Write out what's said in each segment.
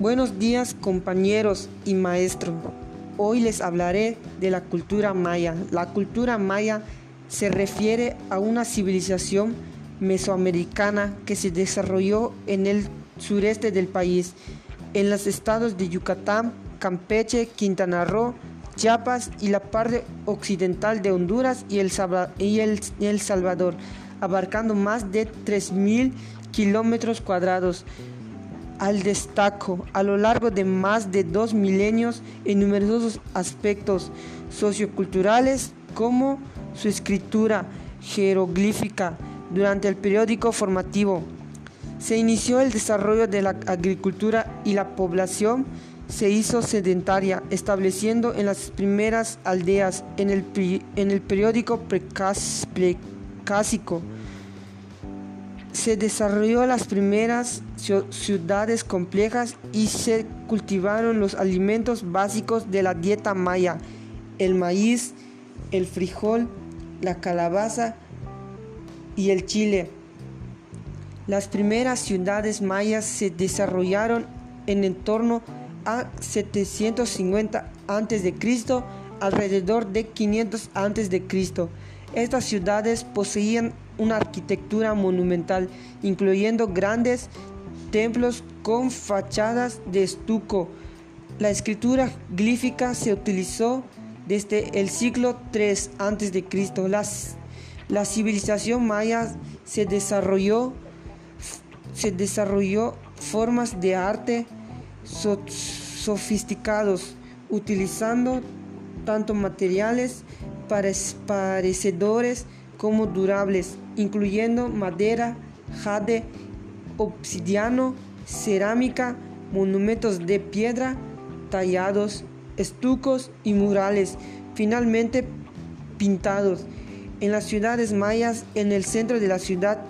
Buenos días compañeros y maestro. Hoy les hablaré de la cultura maya. La cultura maya se refiere a una civilización mesoamericana que se desarrolló en el sureste del país, en los estados de Yucatán, Campeche, Quintana Roo, Chiapas y la parte occidental de Honduras y El, Salvador, abarcando más de 3.000 kilómetros cuadrados al destaco a lo largo de más de dos milenios en numerosos aspectos socioculturales como su escritura jeroglífica durante el periódico formativo. Se inició el desarrollo de la agricultura y la población se hizo sedentaria, estableciendo en las primeras aldeas en el, en el periódico precásico se desarrolló las primeras ciudades complejas y se cultivaron los alimentos básicos de la dieta maya, el maíz, el frijol, la calabaza y el chile. Las primeras ciudades mayas se desarrollaron en torno a 750 a.C., alrededor de 500 a.C. Estas ciudades poseían una arquitectura monumental, incluyendo grandes templos con fachadas de estuco. La escritura glífica se utilizó desde el siglo III a.C. La, civilización maya se desarrolló, se desarrolló formas de arte sofisticados, utilizando tanto materiales parecedores como durables, incluyendo madera, jade, obsidiano, cerámica, monumentos de piedra, tallados, estucos y murales, finalmente pintados. En las ciudades mayas, en el centro de la ciudad,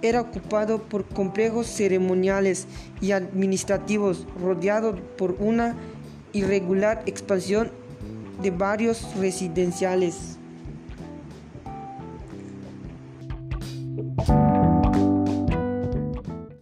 era ocupado por complejos ceremoniales y administrativos, rodeado por una irregular expansión de barrios residenciales.